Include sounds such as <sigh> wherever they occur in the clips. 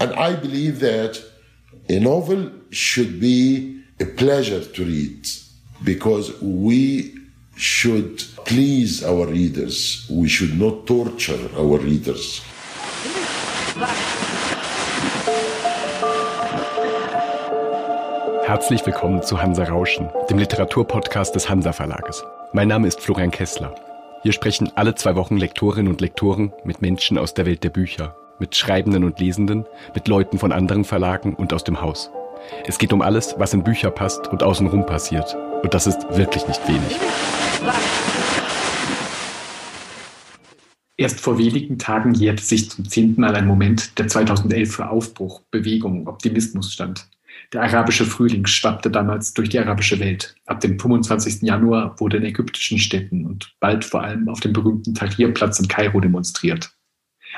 And I believe that a novel should be a pleasure to read because we should please our readers. We should not torture our readers. Herzlich willkommen zu Hansa Rauschen, dem Literaturpodcast des Hansa Verlages. Mein Name ist Florian Kessler. Hier sprechen alle zwei Wochen Lektorinnen und Lektoren mit Menschen aus der Welt der Bücher, mit Schreibenden und Lesenden, mit Leuten von anderen Verlagen und aus dem Haus. Es geht um alles, was in Bücher passt und außenrum passiert. Und das ist wirklich nicht wenig. Erst vor wenigen Tagen jährte sich zum zehnten Mal ein Moment, der 2011 für Aufbruch, Bewegung, Optimismus stand. Der arabische Frühling schwappte damals durch die arabische Welt. Ab dem 25. Januar wurde in ägyptischen Städten und bald vor allem auf dem berühmten Tahrirplatz in Kairo demonstriert.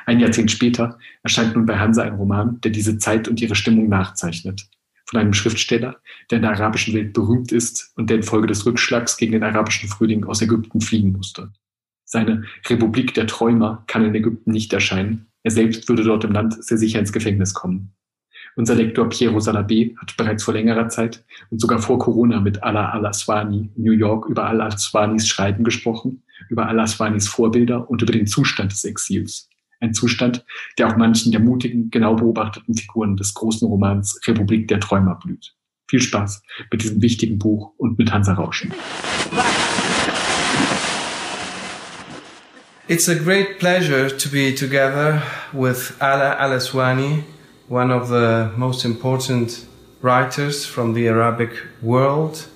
Ein Jahrzehnt später erscheint nun bei Hansa ein Roman, der diese Zeit und ihre Stimmung nachzeichnet. Von einem Schriftsteller, der in der arabischen Welt berühmt ist und der infolge des Rückschlags gegen den arabischen Frühling aus Ägypten fliehen musste. Seine Republik der Träumer kann in Ägypten nicht erscheinen. Er selbst würde dort im Land sehr sicher ins Gefängnis kommen. Unser Lektor Piero Salabé hat bereits vor längerer Zeit und sogar vor Corona mit Ala Al-Aswani in New York über Al-Aswanis Schreiben gesprochen, über Al-Aswanis Vorbilder und über den Zustand des Exils. Ein Zustand, der auch manchen der mutigen, genau beobachteten Figuren des großen Romans Republik der Träumer blüht. Viel Spaß mit diesem wichtigen Buch und mit Hansa Rauschen. It's a great pleasure to be together with Ala Al-Aswani, one of the most important writers from the Arabic world.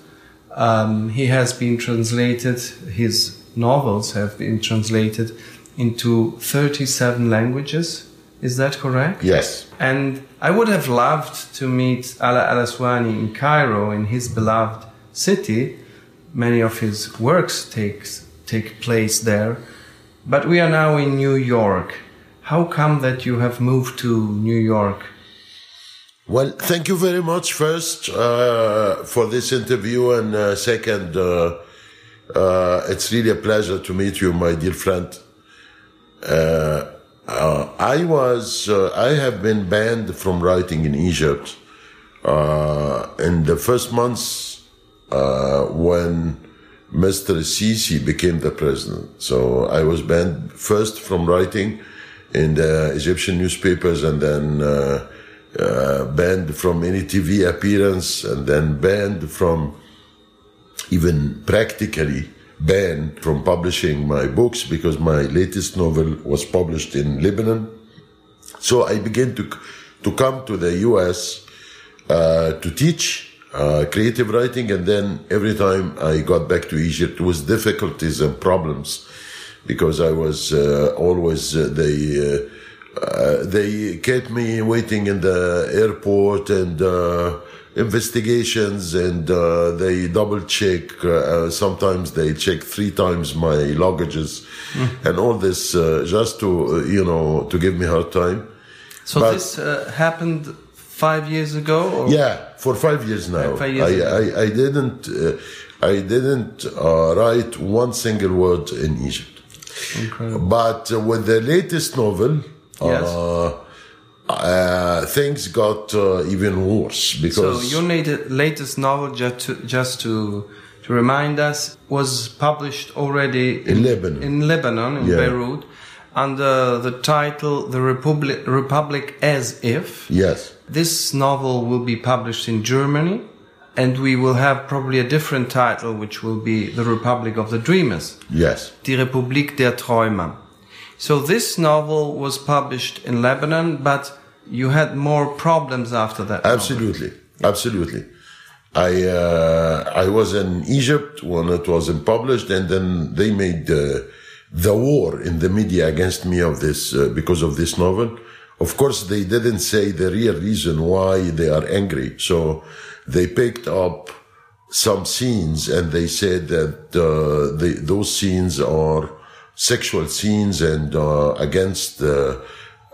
Um, he has been translated, his novels have been translated into 37 languages. Is that correct? Yes. And I would have loved to meet Ala Al Aswani in Cairo, in his beloved city. Many of his works takes, take place there. But we are now in New York. How come that you have moved to New York? Well, thank you very much first uh, for this interview, and uh, second, uh, uh it's really a pleasure to meet you, my dear friend. Uh, uh, I was, uh, I have been banned from writing in Egypt uh, in the first months uh, when Mr. Sisi became the president. So I was banned first from writing in the Egyptian newspapers and then banned from any TV appearance and then banned from even practically banned from publishing my books because my latest novel was published in Lebanon. So I began to, to come to the US uh, to teach uh, creative writing, and then every time I got back to Egypt with difficulties and problems because I was uh, always uh, they uh, they kept me waiting in the airport and uh, investigations and uh, they double check. Uh, sometimes they check three times my luggages mm. and all this uh, just to, uh, you know, to give me hard time. So but, this uh, happened five years ago? Or? Yeah, for five years now. Five years I, I, I, didn't, uh, I didn't write one single word in Egypt. Incredible. But with the latest novel, yes uh, things got uh, even worse because. So your latest novel, just to, just to to remind us, was published already in, in Lebanon. In Lebanon, in yeah. Beirut, under the title "The Republic Republic as If." Yes. This novel will be published in Germany, and we will have probably a different title, which will be "The Republic of the Dreamers." Yes. Die Republik der Träumer. So this novel was published in Lebanon, but you had more problems after that. Absolutely, absolutely. I uh, I was in Egypt when it wasn't published, and then they made uh, the war in the media against me of this uh, because of this novel. Of course, they didn't say the real reason why they are angry. So they picked up some scenes and they said that uh, the, those scenes are sexual scenes and uh, against uh,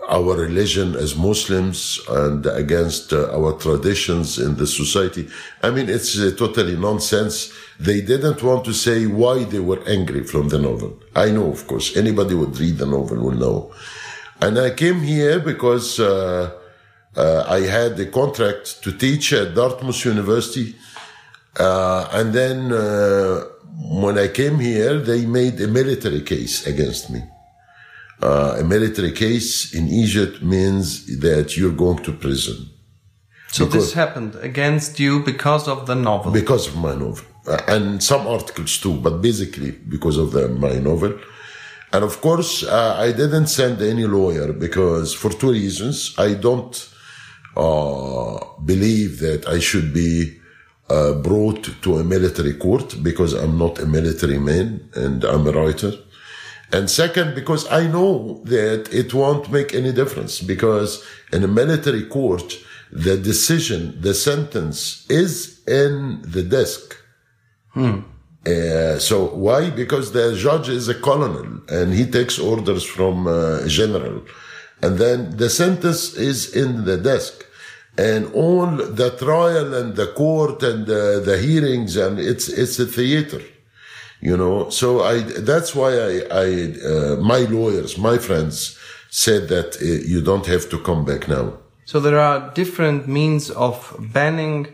our religion as Muslims and against uh, our traditions in the society. I mean, it's uh, totally nonsense. They didn't want to say why they were angry from the novel. I know, of course, anybody would read the novel will know. And I came here because uh, Uh, I had a contract to teach at Dartmouth University. Uh, and then uh, when I came here, they made a military case against me. Uh, a military case in Egypt means that you're going to prison. So Because- this happened against you because of the novel. because of my novel Uh, and some articles too but basically because of the, my novel and of course uh, i didn't send any lawyer because for two reasons i don't uh, believe that i should be uh, brought to a military court because i'm not a military man and i'm a writer and second, because I know that it won't make any difference because in a military court, the decision, the sentence is in the desk. Uh, so why? Because the judge is a colonel and he takes orders from uh, a general. And then the sentence is in the desk. And all the trial and the court and the, the hearings and it's, it's a theater you know so i that's why i i uh, my lawyers my friends said that uh, you don't have to come back now So there are different means of banning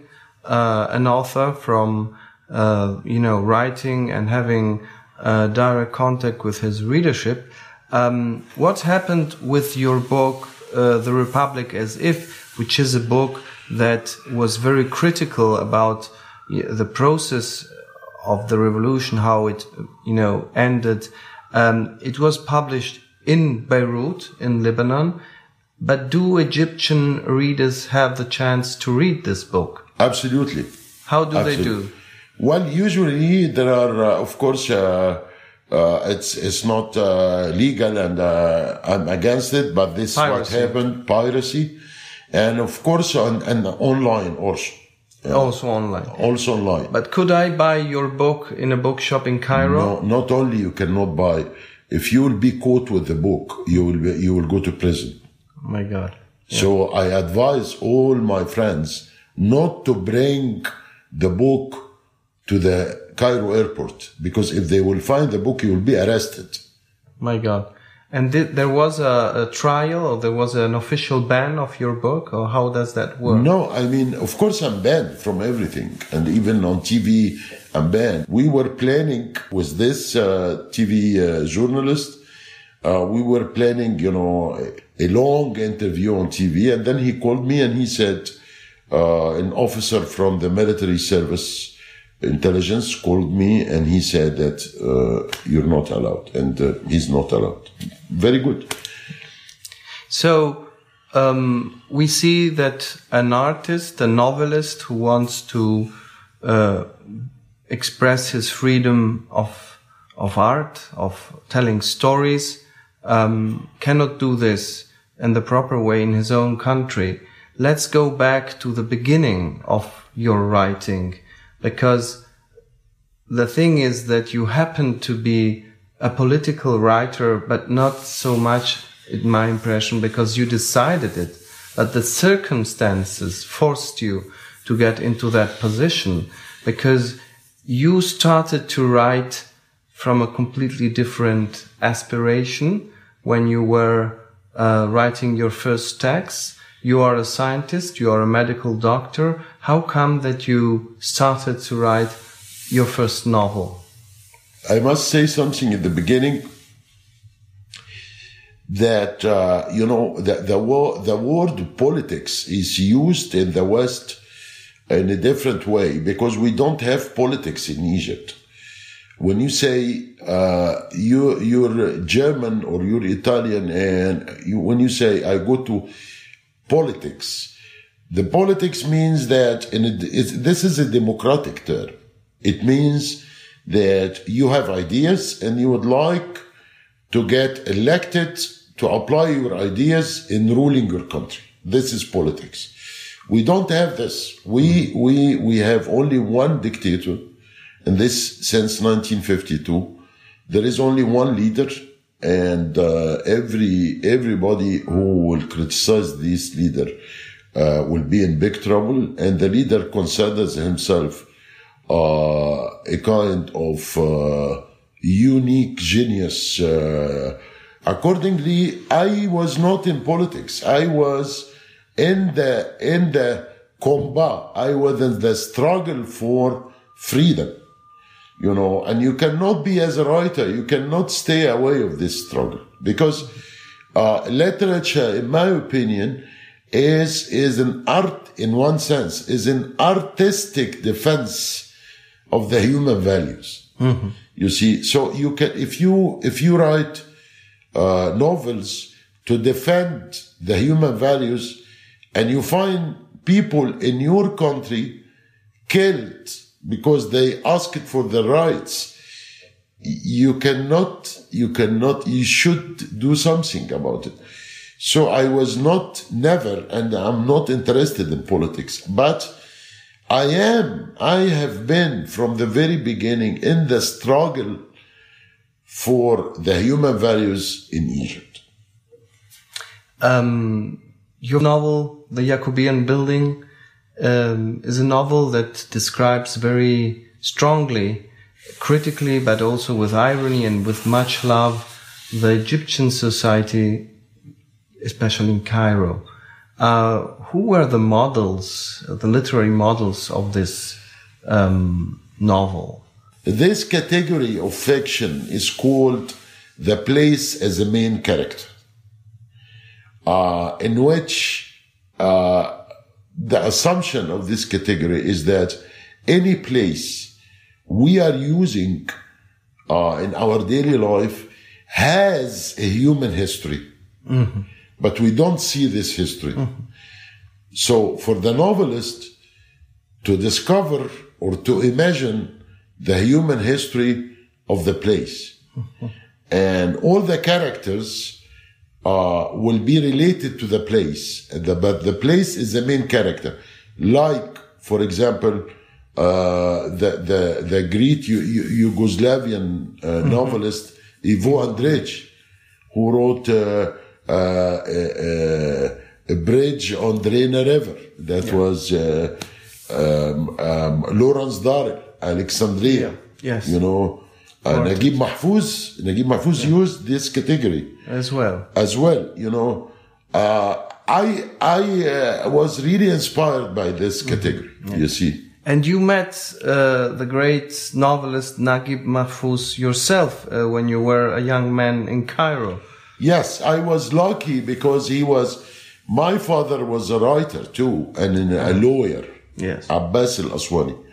uh, an author from, uh, you know, writing and having uh, direct contact with his readership. Um, what happened with your book, uh, The Republic as If, which is a book that was very critical about the process of the revolution, how it, you know, ended. Um, it was published in Beirut, in Lebanon. But do Egyptian readers have the chance to read this book? absolutely How do they do? well usually there are uh, of course uh, uh, it's it's not uh, legal and uh, i'm against it but this is what happened piracy and of course on and online also Also online. also online But could I buy your book in a bookshop in Cairo? No, not only you cannot buy. If you will be caught with the book, you will be, you will go to prison. Oh my God. So I advise all my friends not to bring the book to the Cairo airport because if they will find the book, you will be arrested. My God. And did, there was a, a trial or there was an official ban of your book or how does that work? No, I mean, of course, I'm banned from everything, and even on TV, I'm banned. We were planning with this uh, TV uh, journalist. Uh, we were planning, you know, a, a long interview on TV, and then he called me and he said, uh, an officer from the military service intelligence called me and he said that uh, you're not allowed, and uh, he's not allowed. Very good. So um, we see that an artist, a novelist who wants to uh, express his freedom of of art, of telling stories, um, cannot do this in the proper way in his own country. Let's go back to the beginning of your writing, because the thing is that you happen to be a political writer, but not so much, in my impression, because you decided it, but the circumstances forced you to get into that position because you started to write from a completely different aspiration when you were uh, writing your first text. You are a scientist, you are a medical doctor. How come that you started to write your first novel? I must say something at the beginning that uh, you know the the, wo- the word politics is used in the West in a different way because we don't have politics in Egypt. When you say uh, you you're German or you're Italian, and you, when you say I go to politics, the politics means that and this is a democratic term. It means that you have ideas and you would like to get elected to apply your ideas in ruling your country. This is politics. We don't have this. We, we, we have only one dictator and this since 1952. There is only one leader and uh, every, everybody who will criticize this leader uh, will be in big trouble and the leader considers himself uh, a kind of uh, unique genius. Uh, accordingly, I was not in politics. I was in the in the combat. I was in the struggle for freedom. You know, and you cannot be as a writer, you cannot stay away of this struggle because uh, literature, in my opinion, is is an art in one sense, is an artistic defense of the human values. You see, so you can if you if you write uh, novels to defend the human values, and you find people in your country killed because they asked for the rights you cannot you cannot you should do something about it so i was not never and i'm not interested in politics but i am i have been from the very beginning in the struggle for the human values in egypt. Um, your novel, The Yacoubian Building, um, is a novel that describes very strongly, critically, but also with irony and with much love, the Egyptian society, especially in Cairo. Uh, who were the models, the literary models of this um, novel? this category of fiction is called the place as a main character uh, in which uh, the assumption of this category is that any place we are using uh, in our daily life has a human history, but we don't see this history. So, for the novelist to discover or to imagine the human history of the place, and all the characters uh, will be related to the place, the, but the place is the main character. Like, for example, uh, the the the great Yu- Yu- Yugoslavian uh, novelist Ivo Andrić, who wrote uh, uh, uh, a bridge on the Drina River. That was uh, um, um, Lawrence Durrell, Alexandria. Yes. You know, uh, Naguib Mahfouz. Naguib Mahfouz used this category As well. as well. You know, uh, I I uh, was really inspired by this category. You see, And you met uh, the great novelist Naguib Mahfouz yourself uh, when you were a young man in Cairo. Yes, I was lucky because he was. My father was a writer too, and a lawyer. Yes. Abbas Al Aswani.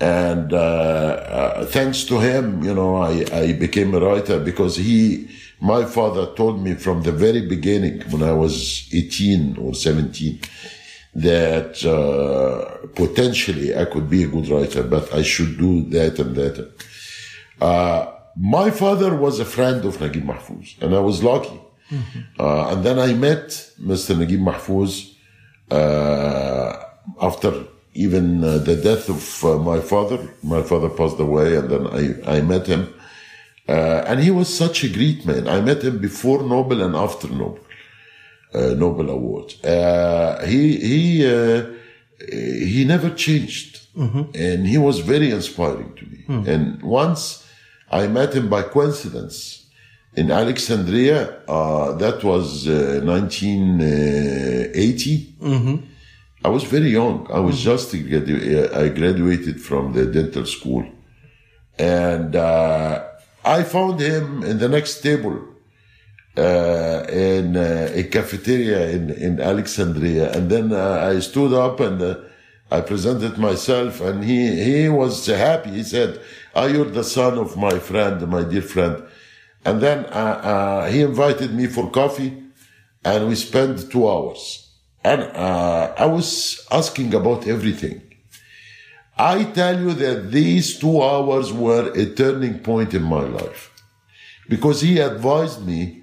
And uh, uh, thanks to him, you know, I, I became a writer because he, my father told me from the very beginning when I was 18 or 17 that uh, potentially I could be a good writer, but I should do that and that. Uh, my father was a friend of Naguib Mahfouz, and I was lucky. Uh, and then I met Mr. Naguib Mahfouz uh, after even uh, the death of uh, my father. My father passed away, and then I, I met him. Uh, and he was such a great man. I met him before Nobel and after Nobel, uh, Nobel Award. Uh, he he uh, he never changed, and he was very inspiring to me. And once I met him by coincidence in Alexandria. Uh, that was uh, 1980. I was very young. I was just gradu- I graduated from the dental school, and uh, I found him in the next table uh, in uh, a cafeteria in, in Alexandria. And then uh, I stood up and uh, I presented myself, and he, he was happy. He said, "Ah, you're the son of my friend, my dear friend." And then uh, uh, he invited me for coffee, and we spent two hours. And uh, I was asking about everything. I tell you that these two hours were a turning point in my life because he advised me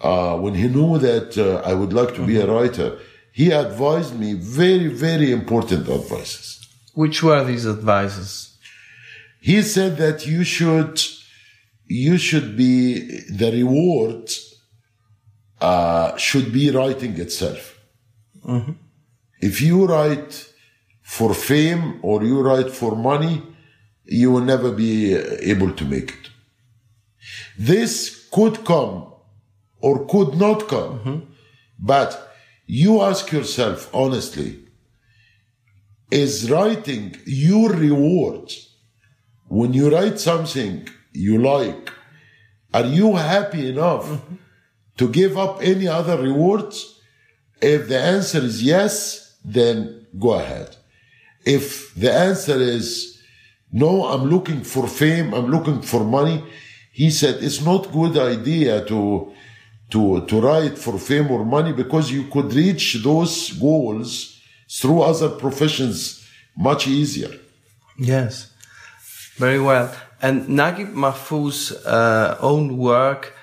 uh, when he knew that uh, I would like to be a writer. He advised me very, very important advices. Which were these advices? He said that you should, you should be the reward uh, should be writing itself. If you write for fame or you write for money, you will never be able to make it. This could come or could not come, but you ask yourself honestly, is writing your reward when you write something you like? Are you happy enough to give up any other rewards? If the answer is yes, then go ahead. If the answer is no, I'm looking for fame, I'm looking for money, he said it's not good idea to to to write for fame or money because you could reach those goals through other professions much easier. Yes, very well. And Naguib Mahfouz's uh, own work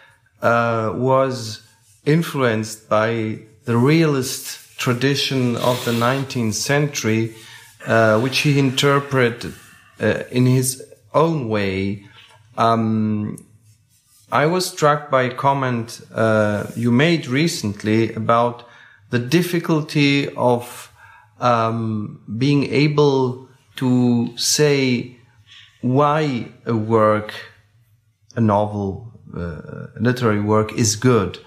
uh, was influenced by the realist tradition of the 19th century, uh, which he interpreted uh, in his own way. Um, I was struck by a comment uh, you made recently about the difficulty of um, being able to say why a work, a novel, uh, literary work is good.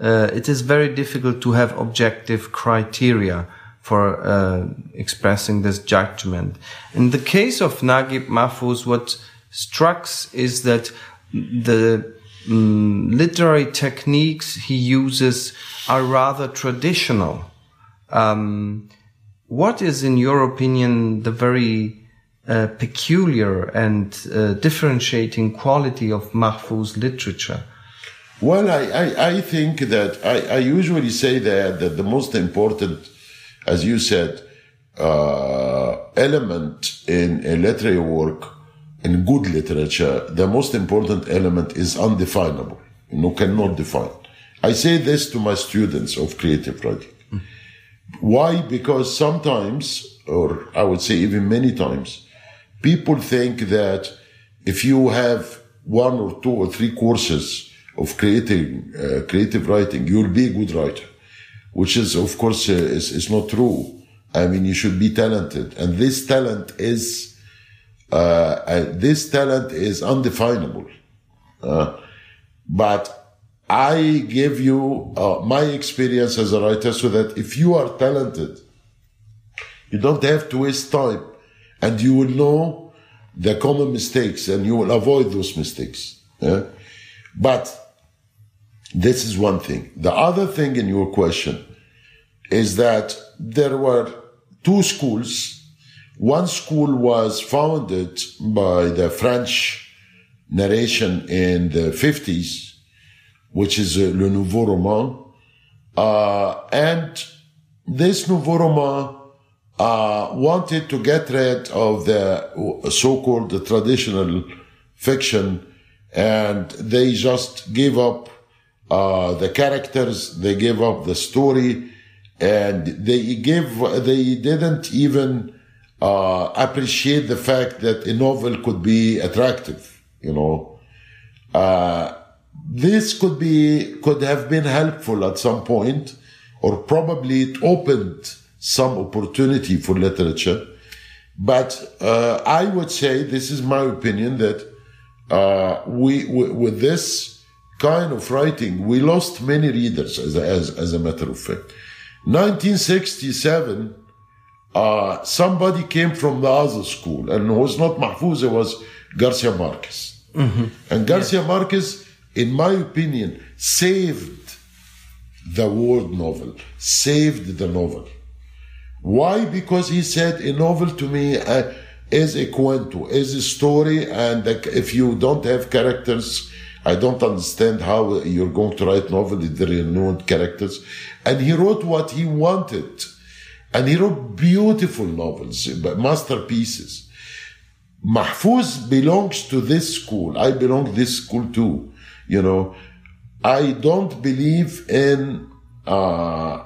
Uh, it is very difficult to have objective criteria for uh, expressing this judgment. In the case of Naguib Mahfouz, what strikes is that the um, literary techniques he uses are rather traditional. Um, what is, in your opinion, the very uh, peculiar and uh, differentiating quality of Mahfouz literature? Well, I, I, I think that I, I, usually say that, that the most important, as you said, uh, element in a literary work, in good literature, the most important element is undefinable. You know, cannot define. I say this to my students of creative writing. Mm. Why? Because sometimes, or I would say even many times, people think that if you have one or two or three courses of creating uh, creative writing, you'll be a good writer, which is of course uh, is, is not true. I mean, you should be talented, and this talent is uh, uh this talent is undefinable. Uh, but I give you uh, my experience as a writer, so that if you are talented, you don't have to waste time, and you will know the common mistakes, and you will avoid those mistakes. Yeah? But this is one thing. The other thing in your question is that there were two schools. One school was founded by the French narration in the 50s, which is uh, Le Nouveau Roman. Uh, and this Nouveau Roman uh, wanted to get rid of the so-called traditional fiction and they just gave up uh, the characters, they gave up the story, and they give, they didn't even uh, appreciate the fact that a novel could be attractive, you know. Uh, this could be, could have been helpful at some point, or probably it opened some opportunity for literature. But uh, I would say, this is my opinion, that uh, we, with this kind of writing, we lost many readers as a, as, as a matter of fact. 1967, uh, somebody came from the other school and it was not Mahfouz, it was Garcia Marquez. Mm-hmm. And Garcia yeah. Marquez, in my opinion, saved the world novel, saved the novel. Why? Because he said a novel to me, uh, is a cuento, is a story, and if you don't have characters, I don't understand how you're going to write novel if there are no characters. And he wrote what he wanted. And he wrote beautiful novels, masterpieces. Mahfouz belongs to this school. I belong to this school too. You know, I don't believe in uh,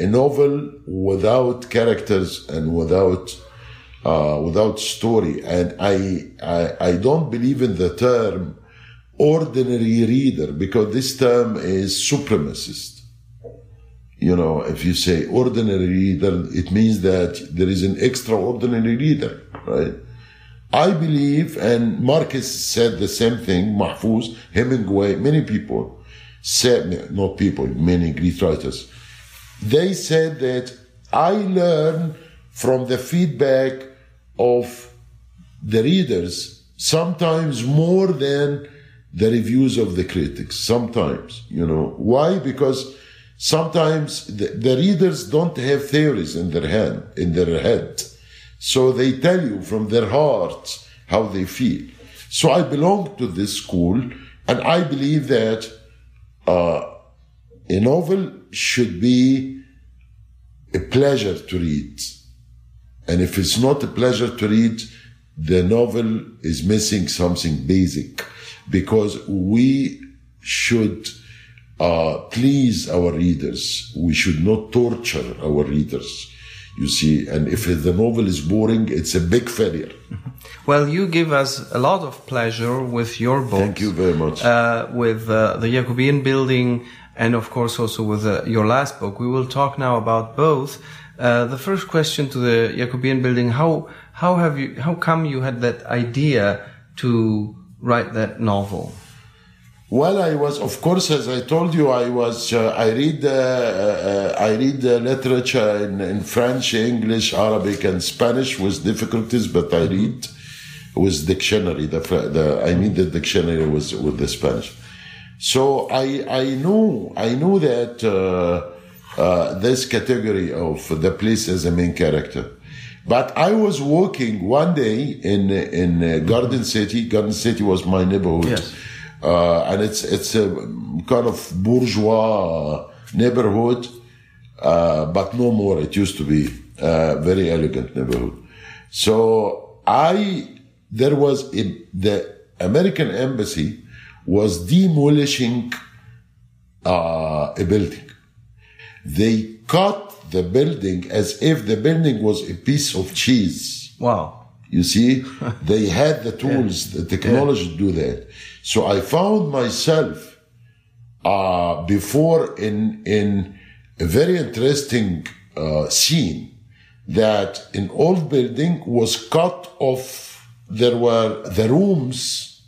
a novel without characters and without uh, without story. And I, I, I don't believe in the term ordinary reader because this term is supremacist. You know, if you say ordinary reader, it means that there is an extraordinary reader, right? I believe, and Marquez said the same thing, Mahfouz, Hemingway, many people said, not people, many Greek writers, they said that I learn from the feedback of the readers sometimes more than the reviews of the critics. Sometimes, you know, why? Because sometimes the, the readers don't have theories in their hand, in their head. So they tell you from their hearts how they feel. So I belong to this school and I believe that uh, a novel should be a pleasure to read. And if it's not a pleasure to read, the novel is missing something basic because we should uh, please our readers. We should not torture our readers. You see, and if the novel is boring, it's a big failure. <laughs> Well, you give us a lot of pleasure with your book. Thank you very much. Uh, with uh, the Yacoubian Building, and of course also with uh, your last book. We will talk now about both. Uh, the first question to the Yacoubian Building: How how have you? How come you had that idea to write that novel? Well, I was, of course, as I told you, I was. Uh, I read. Uh, uh, I read literature in, in, French, English, Arabic, and Spanish with difficulties, but I read with dictionary. The, the I mean, the dictionary was with the Spanish. So I I knew I knew that uh, uh, this category of the police as a main character. But I was walking one day in in uh, Garden City. Garden City was my neighborhood. Yes uh, and it's it's a kind of bourgeois neighborhood, uh, but no more. It used to be a very elegant neighborhood. So I there was a, the American embassy was demolishing uh, a building. They cut the building as if the building was a piece of cheese. Wow. You see, <laughs> they had the tools, yeah. the technology yeah. to do that. So I found myself uh, before in in a very interesting uh, scene that an old building was cut off. There were the rooms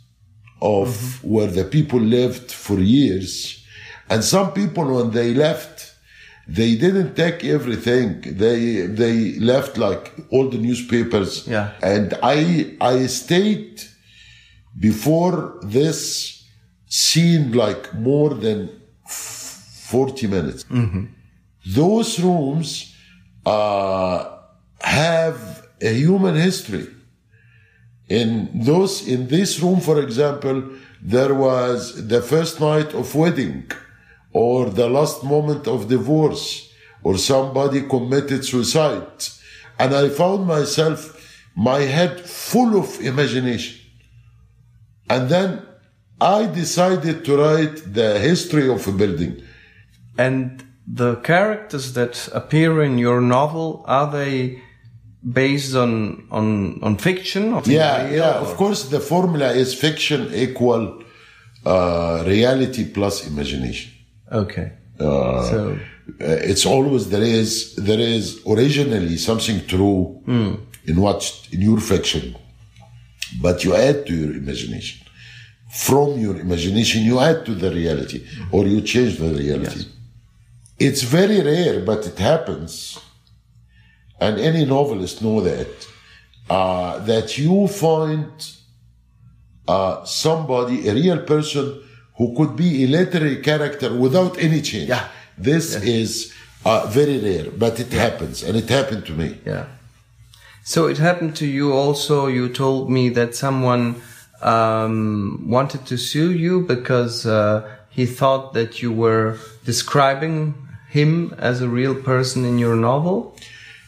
of mm-hmm. where the people lived for years, and some people when they left, they didn't take everything. They they left like all the newspapers. Yeah. And I I stayed before this seemed like more than 40 minutes. Mm-hmm. Those rooms uh, have a human history. In those, in this room, for example, there was the first night of wedding, or the last moment of divorce, or somebody committed suicide, and I found myself, my head full of imagination. And then I decided to write the history of a building. And the characters that appear in your novel, are they based on on on fiction? yeah, yeah. Or? Of course, the formula is fiction equal uh, reality plus imagination. Okay. Uh, so uh, it's always there is there is originally something true mm. in what in your fiction but you add to your imagination. From your imagination, you add to the reality, or you change the reality. Yes. It's very rare, but it happens, and any novelist know that uh, that you find uh, somebody, a real person, who could be a literary character without any change. Yeah. This yes. is uh, very rare, but it happens, and it happened to me. Yeah. So it happened to you also. You told me that someone um, wanted to sue you because uh, he thought that you were describing him as a real person in your novel.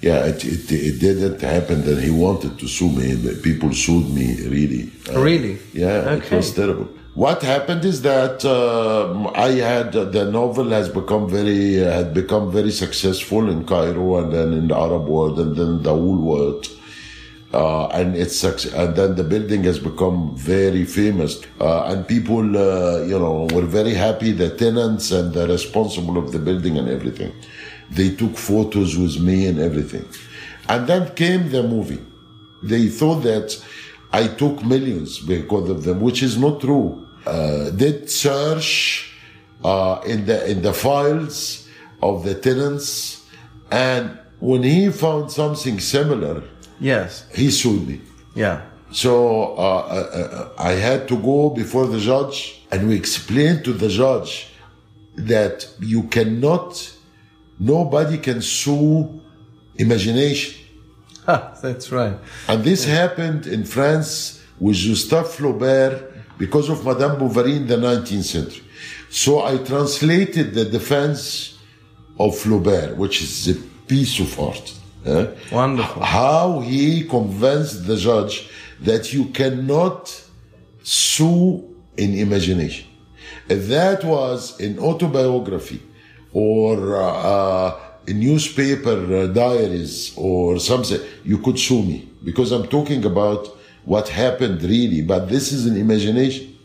Yeah, it, it, it didn't happen that he wanted to sue me. People sued me, really. Uh, really? Yeah, okay. it was terrible. What happened is that uh, I had the novel has become very had become very successful in Cairo and then in the Arab world and then the whole world. Uh, and it's and then the building has become very famous uh, and people uh, you know were very happy the tenants and the responsible of the building and everything they took photos with me and everything and then came the movie they thought that i took millions because of them which is not true uh, did search uh, in the in the files of the tenants. And when he found something similar, Yes. he sued me. Yeah. So uh, uh, I had to go before the judge, and we explained to the judge that you cannot, nobody can sue imagination. Ha, that's right. And this happened in France with Gustave Flaubert because of Madame Bovary in the 19th century. So I translated the defense of Flaubert, which is a piece of art. eh? Wonderful. How he convinced the judge that you cannot sue in imagination. That was an autobiography or uh, uh, newspaper uh, diaries or something, you could sue me because I'm talking about what happened really, but this is an imagination.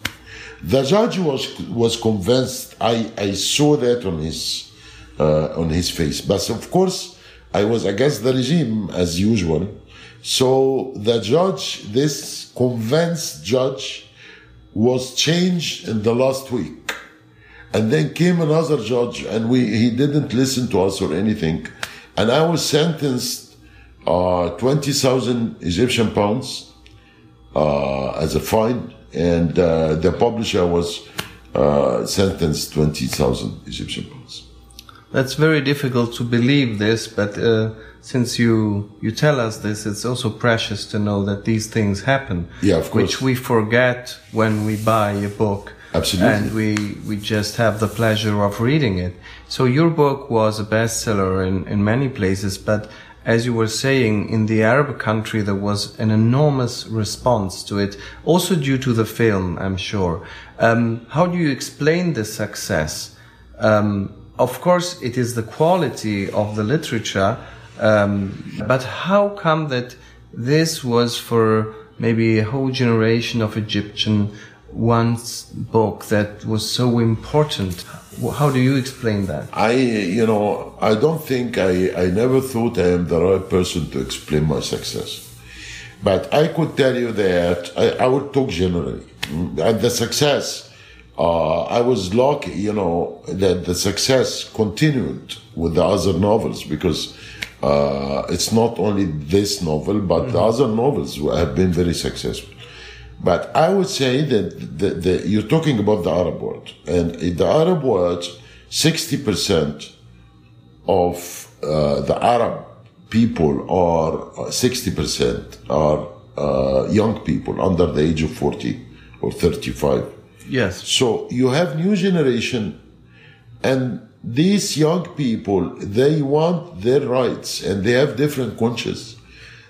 The judge was was convinced. I, I saw that on his uh, on his face, but of course I was against the regime as usual. So the judge, this convinced judge, was changed in the last week. And then came another judge, and we he didn't listen to us or anything. And I was sentenced uh, 20,000 Egyptian pounds uh, as a fine, and uh, the publisher was uh, sentenced 20,000 Egyptian pounds. That's very difficult to believe this, but uh, since you you tell us this, it's also precious to know that these things happen. Yeah, of course. Which we forget when we buy a book. Absolutely. And we we just have the pleasure of reading it. So your book was a bestseller in in many places, but as you were saying, in the Arab country there was an enormous response to it, also due to the film, I'm sure. Um, how do you explain this success? Um, of course, it is the quality of the literature, um, but how come that this was for maybe a whole generation of Egyptian one's book that was so important? How do you explain that? I, you know, I don't think I, I never thought I am the right person to explain my success. But I could tell you that I, I would talk generally. Mm, And the success, uh, I was lucky, you know, that the success continued with the other novels because uh, it's not only this novel, but the other novels have been very successful. But I would say that the, the, you're talking about the Arab world, and in the Arab world, 60% of uh, the Arab people are 60% are uh, young people under the age of 40 or 35. Yes. So you have new generation, and these young people they want their rights, and they have different conscience.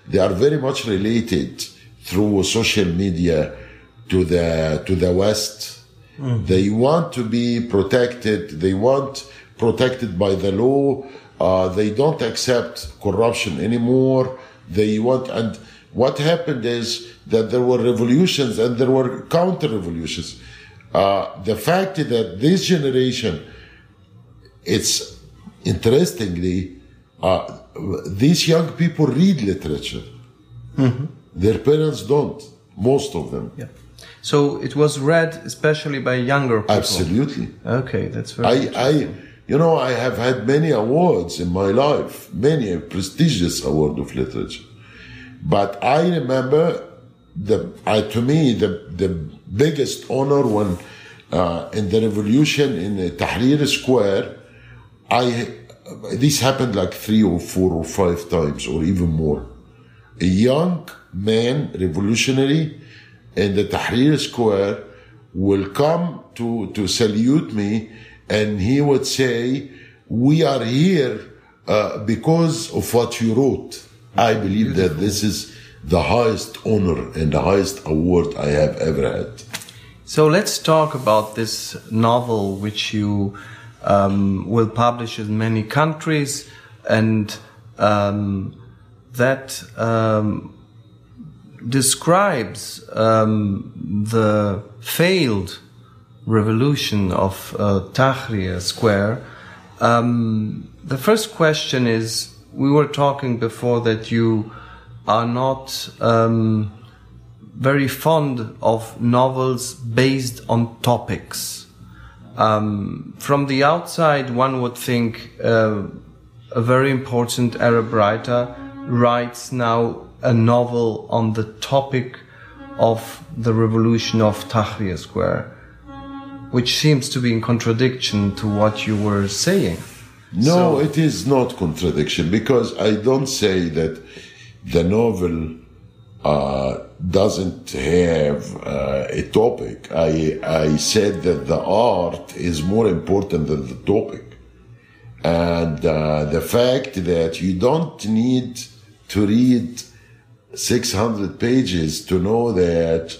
They are very much related through social media to the to the West. They want to be protected. They want protected by the law. Uh, they don't accept corruption anymore. They want and what happened is that there were revolutions and there were counter revolutions. Uh, the fact is that this generation, it's interestingly, uh, these young people read literature. Their parents don't. Most of them. Yeah. So it was read especially by younger people. Absolutely. Okay, that's very. I, I, you know, I have had many awards in my life, many a prestigious award of literature. But I remember the, I, to me, the, the biggest honor when, uh, in the revolution in the Tahrir Square, I, this happened like three or four or five times or even more. A young man, revolutionary, in the Tahrir Square will come to, to salute me and he would say, we are here uh, because of what you wrote. I believe that this is the highest honor and the highest award I have ever had. So let's talk about this novel, which you um, will publish in many countries, and um, that um, describes um, the failed revolution of uh, Tahrir Square. Um, the first question is: We were talking before that you are not um, very fond of novels based on topics. Um, from the outside, one would think uh, a very important Arab writer writes now a novel on the topic of the revolution of Tahrir Square, which seems to be in contradiction to what you were saying. No, so, it is not contradiction because I don't say that the novel uh, doesn't have uh, a topic. I, I said that the art is more important than the topic. And uh, the fact that you don't need to read 600 pages to know that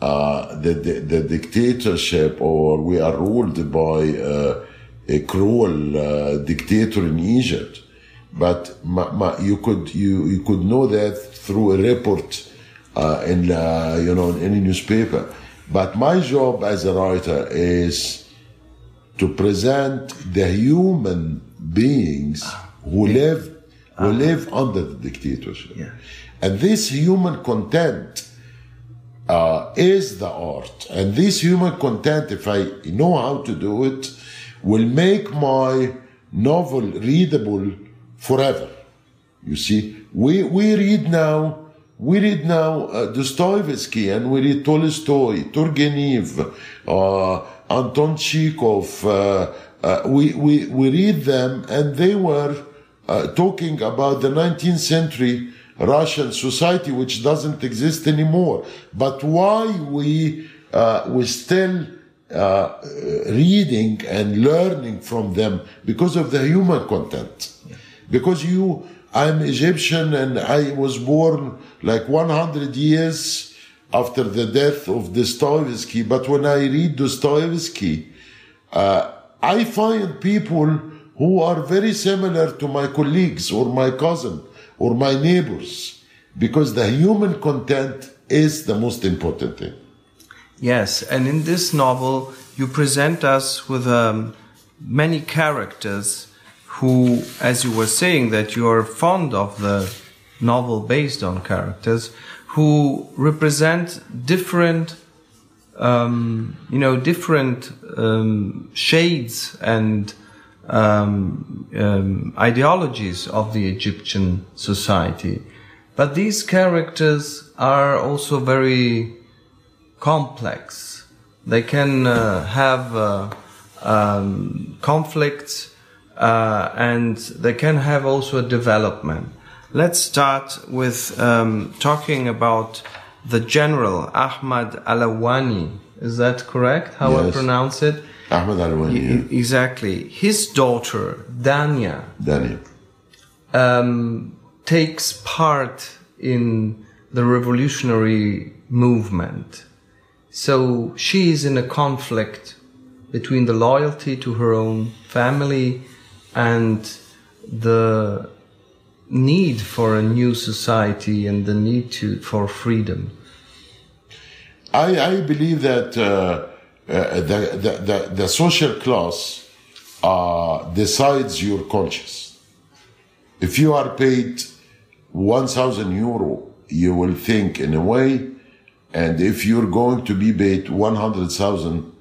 uh, the, the, the, dictatorship or we are ruled by uh, a cruel uh, dictator in Egypt. But ma, ma, you could you, you could know that through a report uh, in uh, you know in any newspaper. But my job as a writer is to present the human beings who live who uh-huh. live under the dictatorship. Yeah. And this human content uh, is the art. And this human content, if I know how to do it, will make my novel readable forever. You see, we, we read now we read now uh, Dostoevsky and we read Tolstoy, Turgenev, uh, Anton Chekhov. Uh, uh, we, we, we read them and they were uh, talking about the 19th century Russian society, which doesn't exist anymore. But why we, uh, we still reading and learning from them because of the human content. Because you, I'm Egyptian and I was born like 100 years after the death of Dostoevsky. But when I read Dostoevsky, uh, I find people who are very similar to my colleagues or my cousin or my neighbors because the human content is the most important thing. Yes, and in this novel, you present us with um, many characters who, as you were saying, that you are fond of the novel based on characters, who represent different, um, you know, different um, shades and um, um ideologies of the Egyptian society. But these characters are also very complex. They can uh, have uh, um, conflicts uh, and they can have also a development. Let's start with um, talking about the general Ahmad Alawani. Is that correct? How yes. I pronounce it? Ahmad Alawani. Yeah. Exactly. His daughter Dania. Dania. Um, takes part in the revolutionary movement. So she is in a conflict between the loyalty to her own family and the need for a new society and the need to for freedom. I, I believe that uh, uh, the, the, the, the, social class uh, decides your conscience. If you are paid 1,000 euro, you will think in a way, and if you're going to be paid 100,000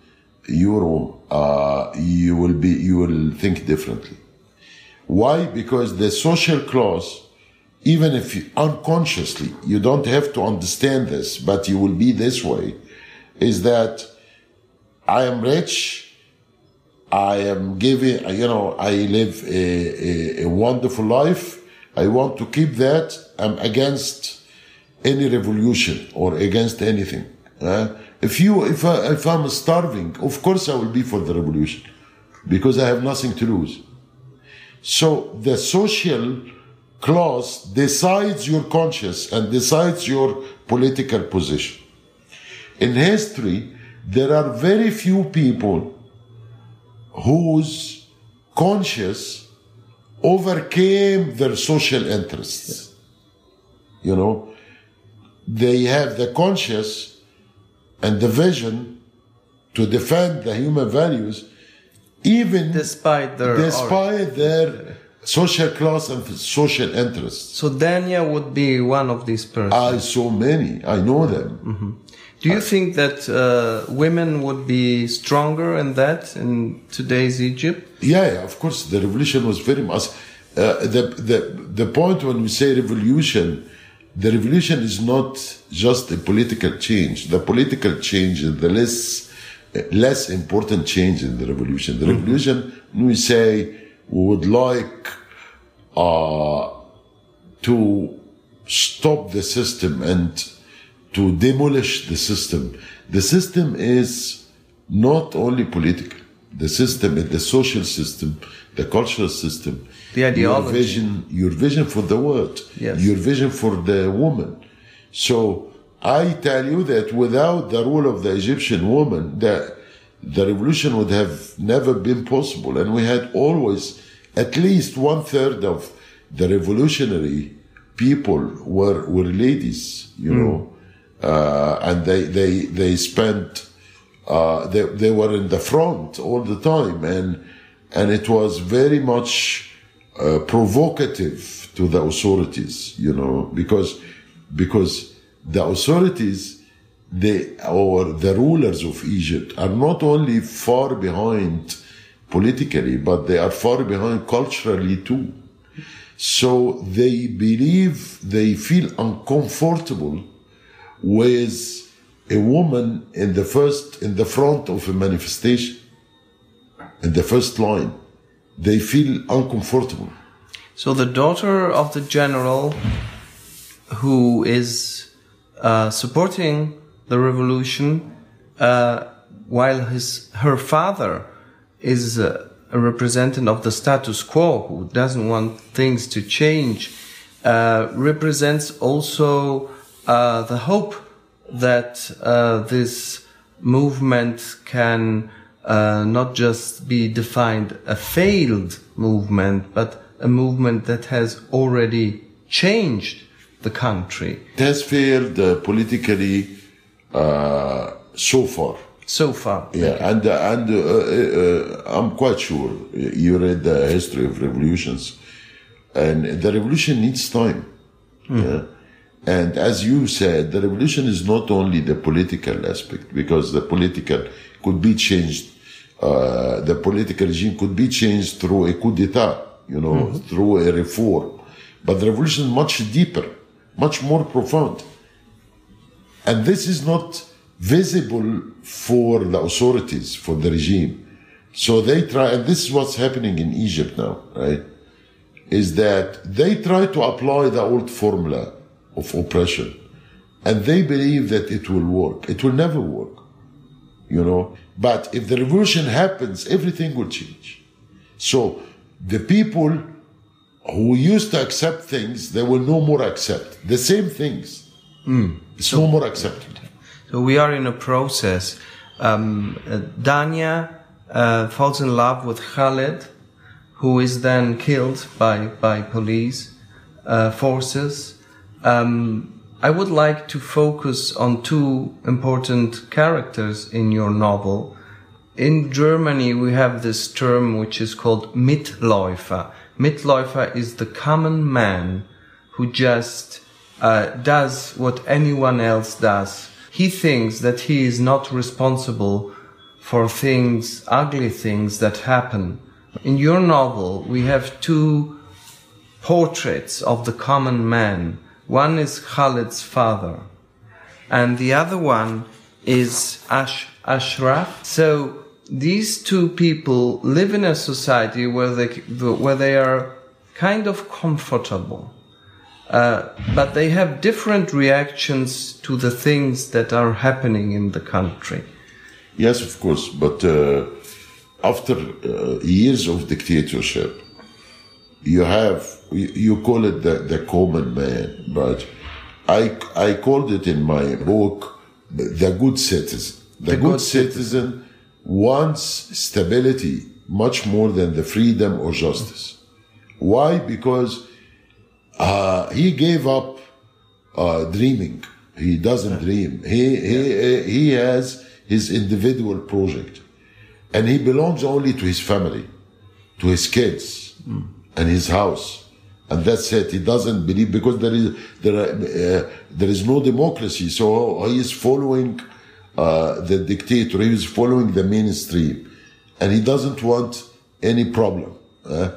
euro, uh, you will be you will think differently. Why? Because the social class, even if you, unconsciously, you don't have to understand this, but you will be this way, is that I am rich, I am giving, you know, I live a, a, a wonderful life, I want to keep that, I'm against any revolution or against anything. Uh, if you, if, I, if I'm starving, of course I will be for the revolution because I have nothing to lose. So the social clause decides your conscience and decides your political position. In history, there are very few people whose conscience overcame their social interests. You know, they have the conscience and the vision to defend the human values even despite their despite their social class and social interests. So Dania would be one of these persons. I so many. I know them. Mm-hmm. Do you think that uh, women would be stronger in that in today's Egypt? Yeah, yeah, of course. The revolution was very much. Uh, the, the, the point when we say revolution, the revolution is not just a political change. The political change is the less, less important change in the revolution. The revolution, we say, we would like uh, to stop the system and to demolish the system. The system is not only political. The system is the social system, the cultural system, The ideology. your vision, your vision for the world, Yes. your vision for the woman. So I tell you that without the rule of the Egyptian woman, the the revolution would have never been possible. And we had always at least one third of the revolutionary people were were ladies, you hmm. know, uh, and they they they spent uh, they they were in the front all the time, and and it was very much uh, provocative to the authorities, you know, because because the authorities they or the rulers of Egypt are not only far behind politically, but they are far behind culturally too. So they believe they feel uncomfortable with a woman in the first in the front of a manifestation in the first line they feel uncomfortable. So the daughter of the general who is uh, supporting the revolution, uh, while his her father is uh, a representative of the status quo who doesn't want things to change, uh, represents also uh, the hope that uh, this movement can uh, not just be defined a failed movement, but a movement that has already changed the country. It has failed uh, politically uh, so far. So far. yeah and uh, and uh, uh, i'm quite sure you read the history of revolutions and the revolution needs time. Yeah? And as you said the revolution is not only the political aspect because the political could be changed uh, the political regime could be changed through a coup d'etat you know through a reform but the revolution is much deeper much more profound and this is not visible for the authorities, for the regime. So they try, and this is what's happening in Egypt now, right? Is that they try to apply the old formula of oppression and they believe that it will work. It will never work, you know? But if the revolution happens, everything will change. So the people who used to accept things, they will no more accept the same things. It's no more accepted. So we are in a process. Um, uh, Dania uh, falls in love with Khaled, who is then killed by by police uh, forces. Um, I would like to focus on two important characters in your novel. In Germany, we have this term which is called Mitläufer. Mitläufer is the common man who just uh, does what anyone else does. He thinks that he is not responsible for things, ugly things that happen. In your novel, we have two portraits of the common man. One is Khaled's father, and the other one is Ash Ashraf. So these two people live in a society where they where they are kind of comfortable, uh, but they have different reactions to the things that are happening in the country. Yes, of course, but uh, after uh, years of dictatorship, you have you, call it the, the common man, but I I called it in my book the good citizen. The, The good, good citizen wants stability much more than the freedom or justice. Why? Because uh, he gave up uh, dreaming. He doesn't dream. He, he, he has his individual project. And he belongs only to his family, to his kids, and his house. and that's it. He doesn't believe because there is there are, uh, there is no democracy. So he is following uh, the dictator. He is following the mainstream, and he doesn't want any problem. Uh,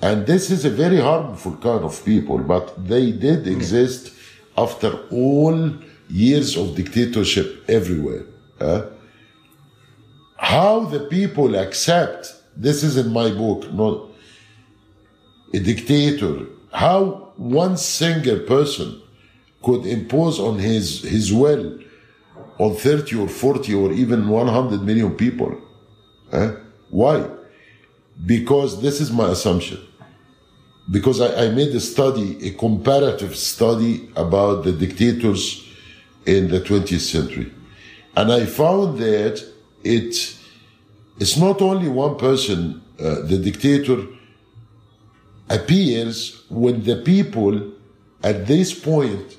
and this is a very harmful kind of people, but they did exist after all years of dictatorship everywhere. Uh, how the people accept this is in my book, not a dictator. How one single person could impose on his his will on 30 or 40 or even 100 million people. Eh? Why? Because this is my assumption. Because I, I made a study, a comparative study about the dictators in the 20th century. And I found that it it's not only one person, uh, the dictator appears when the people at this point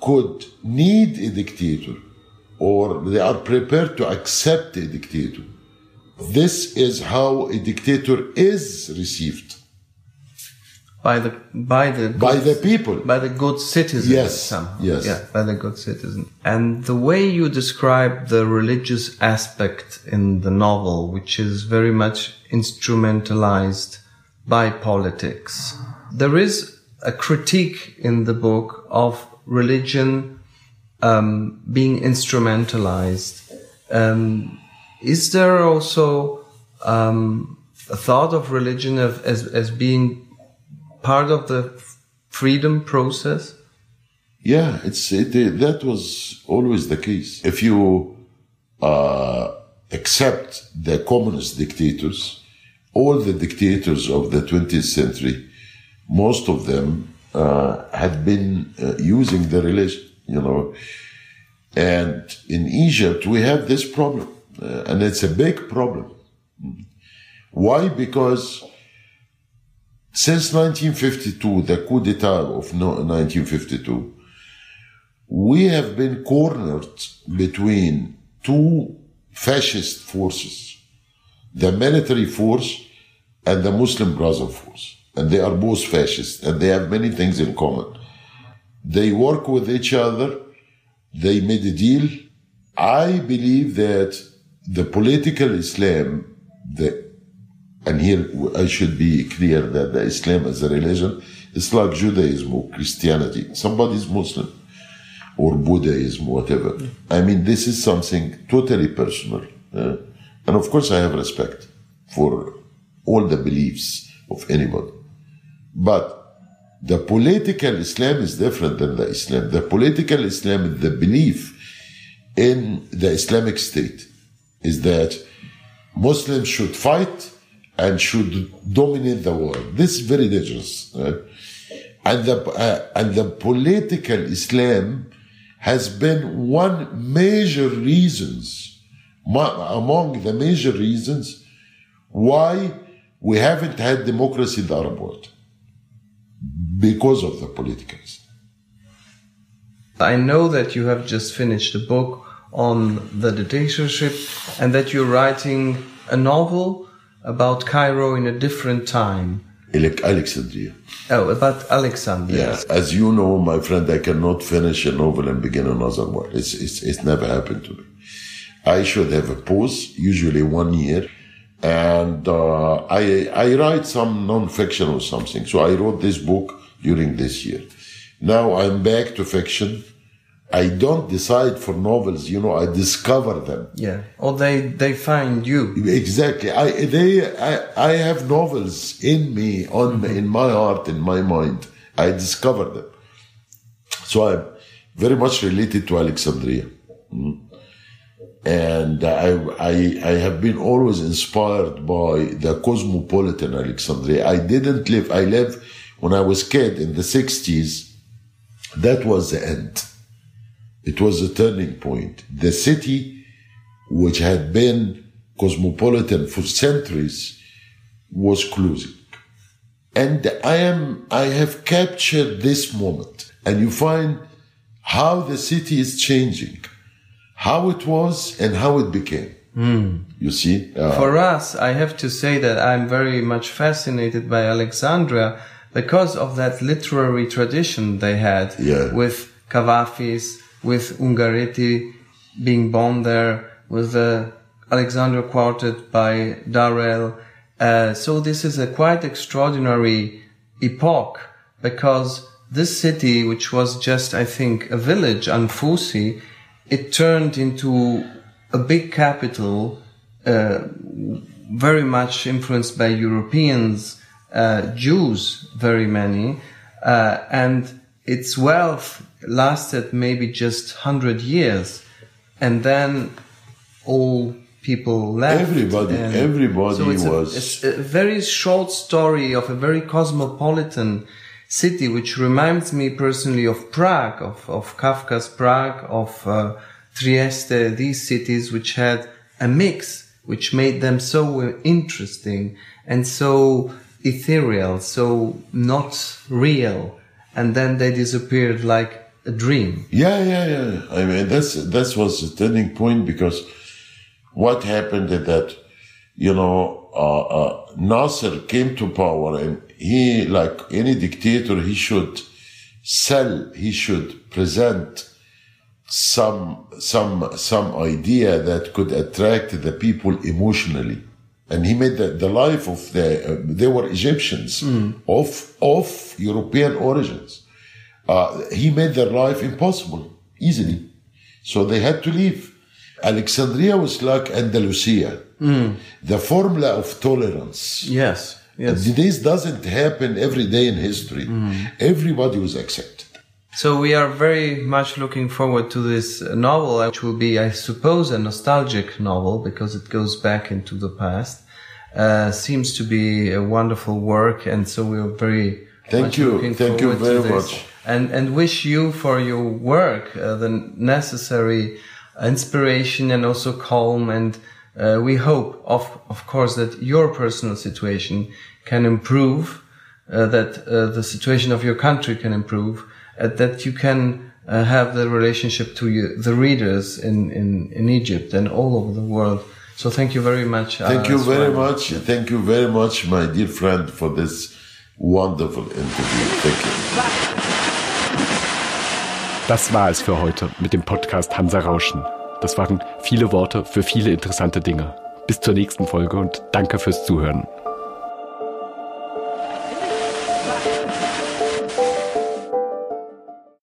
could need a dictator or they are prepared to accept a dictator. This is how a dictator is received by the by the by the people by the good citizen yes somehow. yes yeah by the good citizen and the way you describe the religious aspect in the novel which is very much instrumentalized by politics there is a critique in the book of religion um, being instrumentalized um, is there also um, a thought of religion of, as, as being part of the freedom process? Yeah, it's it, it, that was always the case. If you uh, accept the communist dictators, all the dictators of the 20th century, most of them uh, had been uh, using the religion, you know. And in Egypt, we have this problem, uh, and it's a big problem. Why? Because since 1952, the coup d'etat of 1952, we have been cornered between two fascist forces, the military force and the Muslim force. And they are both fascist and they have many things in common. They work with each other. They made a deal. I believe that the political Islam, the and here I should be clear that the Islam as a religion is like Judaism or Christianity. Somebody is Muslim or Buddhism, whatever. I mean, this is something totally personal. Uh, and of course, I have respect for all the beliefs of anybody. But the political Islam is different than the Islam. The political Islam is the belief in the Islamic State is that Muslims should fight and should dominate the world. This is very dangerous. Right? And the uh, and the political Islam has been one major reasons among the major reasons why we haven't had democracy in the Arab world because of the political Islam. I know that you have just finished a book on the dictatorship and that you're writing a novel about Cairo in a different time. Alexandria. Oh, about Alexandria. Yes. As you know, my friend, I cannot finish a novel and begin another one. It's, it's, it's never happened to me. I should have a pause, usually one year. And uh, I, I write some non-fiction or something. So I wrote this book during this year. Now I'm back to fiction I don't decide for novels, you know, I discover them. Yeah. Or they, they find you. Exactly. I, they, I, I have novels in me, on, mm-hmm. in my heart, in my mind. I discover them. So I'm very much related to Alexandria. Mm. And I, I, I have been always inspired by the cosmopolitan Alexandria. I didn't live, I lived when I was kid in the 60s. That was the end it was a turning point. The city, which had been cosmopolitan for centuries, was closing. And I am, I have captured this moment and you find how the city is changing, how it was and how it became. Mm. You see? Uh, For us, I have to say that I'm very much fascinated by Alexandria because of that literary tradition they had Yeah. with Cavafis, with Ungaretti being born there, with the Alexandria Quartet by Durrell. Uh, so this is a quite extraordinary epoch because this city, which was just, I think, a village, Anfusi, it turned into a big capital, uh, very much influenced by Europeans, uh, Jews, very many, uh, and its wealth lasted maybe just hundred years, and then all people left. Everybody- everybody so it's a- was- it's a very short story of a very cosmopolitan city, which reminds me personally of Prague, of, of Kafka's Prague, of uh, Trieste, these cities which had a mix, which made them so interesting and so ethereal, so not real. And then they disappeared like a dream. Yeah, yeah, yeah. I mean, that's that was a turning point because what happened is that you know uh, uh, Nasser came to power, and he, like any dictator, he should sell, he should present some some some idea that could attract the people emotionally. And he made the, the life of the uh, they were Egyptians of of European origins uh, he made their life impossible easily. So they had to leave. Alexandria was like Andalusia, the formula of tolerance. Yes, yes. This doesn't happen every day in history. Everybody was accepted. So we are very much looking forward to this novel, which will be, I suppose, a nostalgic novel because it goes back into the past. Uh, seems to be a wonderful work, and so we are very Thank you. Thank you very much. and and wish you for your work uh, the necessary inspiration and also calm. And uh, we hope, of of course, that your personal situation can improve, uh, that uh, the situation of your country can improve, uh, that you can uh, have the relationship to you, the readers in, in, in Egypt and all over the world. So thank you very much. Thank uh, you very Swami. much. Thank you very much, my dear friend, for this wonderful interview. Thank you. Das war es für heute mit dem Podcast Hanser Rauschen. Das waren viele Worte für viele interessante Dinge. Bis zur nächsten Folge und danke fürs Zuhören.